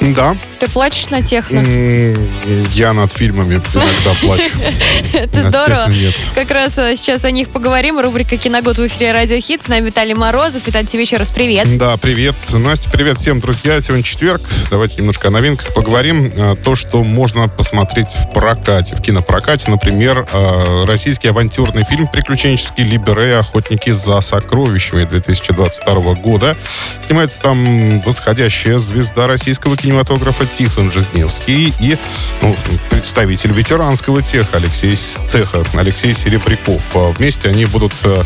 Да, ты плачешь на техно? я над фильмами иногда плачу. Это здорово. Как раз э, сейчас о них поговорим. Рубрика «Киногод» в эфире «Радио Хит». С нами Виталий Морозов. Виталий, тебе еще раз привет. Да, привет. Настя, привет всем, друзья. Сегодня четверг. Давайте немножко о новинках поговорим. А, То, что можно посмотреть в прокате, в кинопрокате. Например, а, российский авантюрный фильм «Приключенческий Либере. Охотники за сокровищами» 2022 года. Снимается там восходящая звезда российского кинематографа Тихон Жизневский и ну, представитель ветеранского теха Алексей цеха Алексей Серебряков. А Вместе они будут э,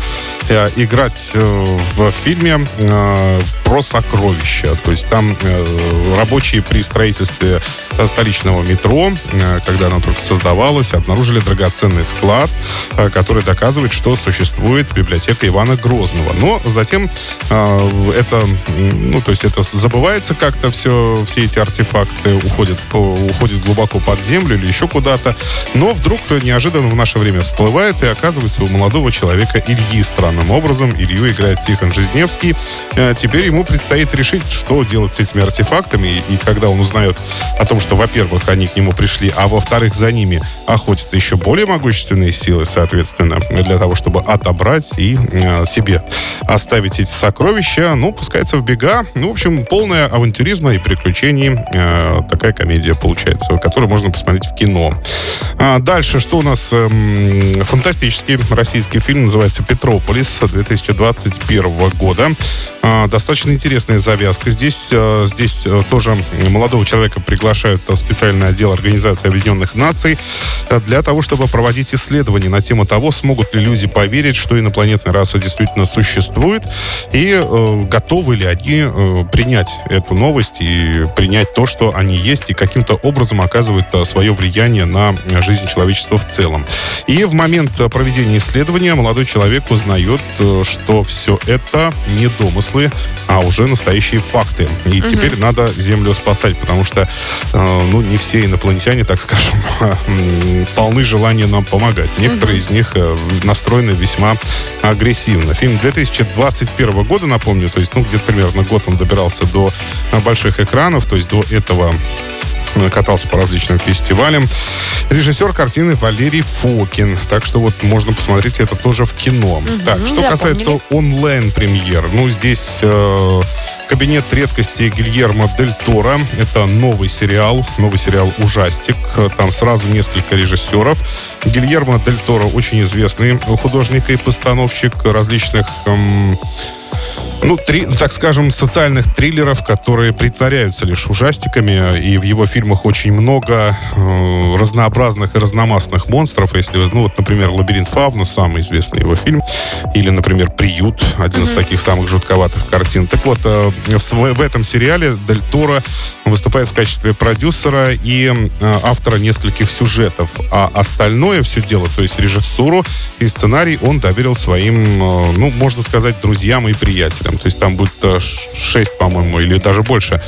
э, играть э, в фильме э, про сокровища. То есть там э, рабочие при строительстве э, столичного метро, э, когда оно только создавалось, обнаружили драгоценный склад, э, который доказывает, что существует библиотека Ивана Грозного. Но затем э, это, ну, то есть это забывается как-то все, все эти артефакты уходят, уходят глубоко под землю или еще куда-то. Но вдруг неожиданно в наше время всплывает и оказывается у молодого человека Ильи странным образом. Илью играет Тихон Жизневский. Э, Теперь ему предстоит решить, что делать с этими артефактами. И, когда он узнает о том, что, во-первых, они к нему пришли, а во-вторых, за ними охотятся еще более могущественные силы, соответственно, для того, чтобы отобрать и э, себе оставить эти сокровища, ну, пускается в бега. Ну, в общем, полная авантюризма и приключений. Э, такая комедия получается, которую можно посмотреть в кино. А дальше, что у нас? Эм, фантастический российский фильм называется «Петрополис» 2021 года. А, достаточно интересная завязка. Здесь, э, здесь э, тоже молодого человека приглашают в специальный отдел Организации Объединенных Наций э, для того, чтобы проводить исследования на тему того, смогут ли люди поверить, что инопланетная раса действительно существует, и готовы ли они принять эту новость и принять то, что они есть, и каким-то образом оказывают свое влияние на жизнь человечества в целом. И в момент проведения исследования молодой человек узнает, что все это не домыслы, а уже настоящие факты. И теперь надо Землю спасать, потому что, э, ну, не все инопланетяне, так скажем, м, полны желания нам помогать. Некоторые из них э, настроены весьма агрессивно. Фильм 2021 года, напомню, то есть, ну, где-то примерно год он добирался до э, больших экранов, то есть до этого катался по различным фестивалям. Режиссер картины Валерий Фокин. Так что вот можно посмотреть это тоже в кино. Так, что запомнили. касается онлайн-премьер. Ну, здесь э, «Кабинет редкости» Гильермо Дель Торо. Это новый сериал, новый сериал «Ужастик». Там сразу несколько режиссеров. Гильермо Дель Торо очень известный художник и постановщик различных эм, ну, три, так скажем, социальных триллеров, которые притворяются лишь ужастиками, и в его фильмах очень много э, разнообразных и разномастных монстров. Если ну, вот, например, «Лабиринт Фавна», самый известный его фильм, или, например, «Приют», один из таких самых жутковатых картин. Так вот, э, в, св- в этом сериале Дель Торо выступает в качестве продюсера и э, автора нескольких сюжетов, а остальное все дело, то есть режиссуру и сценарий он доверил своим, э, ну, можно сказать, друзьям и приятелям. То есть там будет э, шесть, по-моему, или даже больше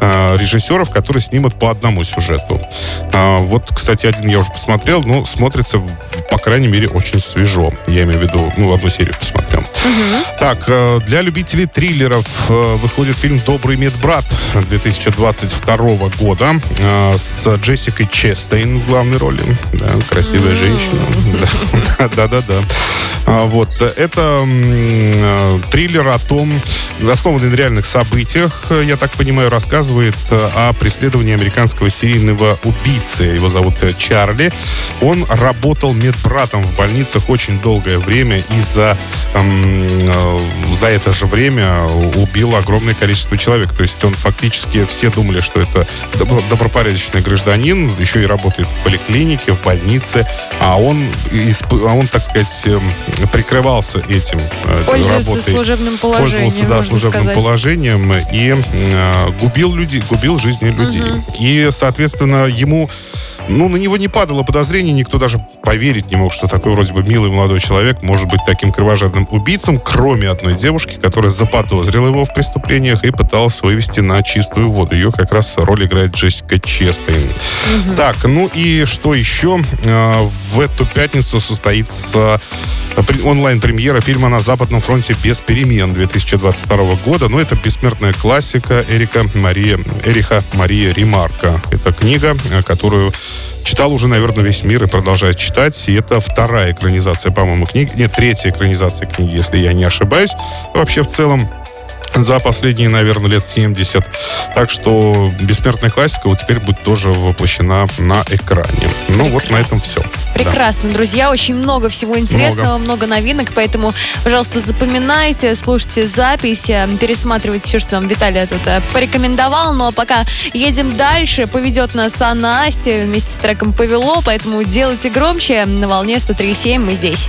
э, режиссеров, которые снимут по одному сюжету. А, Вот, кстати, один я уже посмотрел, ну, смотрится, по крайней мере, очень свежо. Я имею в виду, ну, одну серию посмотрел. Так, э, для любителей триллеров выходит фильм «Добрый медбрат» 2022 года с Джессикой Честейн в главной роли. Да, красивая женщина. Да, Да-да-да. А, Вот. Это триллер о том, основанный на реальных событиях, э, я так понимаю, рассказывает э, о преследовании американского серийного убийцы. Его зовут э, Чарли. Он работал медбратом в больницах очень долгое время и за, э, за это же время убил огромное количество человек. То есть он фактически, все думали, что это добро- добропорядочный гражданин, еще и работает в поликлинике, в больнице, а он, а он так сказать, эм, прикрывался этим. Пользуется работой. Служебным Пользовался, положением, да, можно служебным сказать. положением и э, губил людей, губил жизни людей. И, соответственно, ему ну, на него не падало подозрений, никто даже поверить не мог, что такой вроде бы милый молодой человек может быть таким кровожадным убийцем, кроме одной девушки, которая заподозрила его в преступлениях и пыталась вывести на чистую воду. Ее как раз роль играет Джессика Честейн. Так, ну и что еще? Э, В эту пятницу состоится онлайн-премьера фильма «На Западном фронте без перемен» 2022 года. Ну, это бессмертная классика Эрика Мария, Эриха Мария Ремарка. Это книга, э, которую читал уже, наверное, весь мир и продолжает читать. И это вторая экранизация, по-моему, книги. Нет, третья экранизация книги, если я не ошибаюсь. Вообще, в целом, за последние, наверное, лет 70. Так что бессмертная классика вот теперь будет тоже воплощена на экране. Ну, вот на этом все. Прекрасно, друзья. Очень много всего интересного, много. новинок, поэтому, пожалуйста, запоминайте, слушайте запись, э, пересматривайте все, что нам Виталий тут э, порекомендовал. Ну а пока едем дальше, поведет нас Анна Асти вместе с треком «Повело», поэтому делайте громче. На волне 103.7 мы здесь.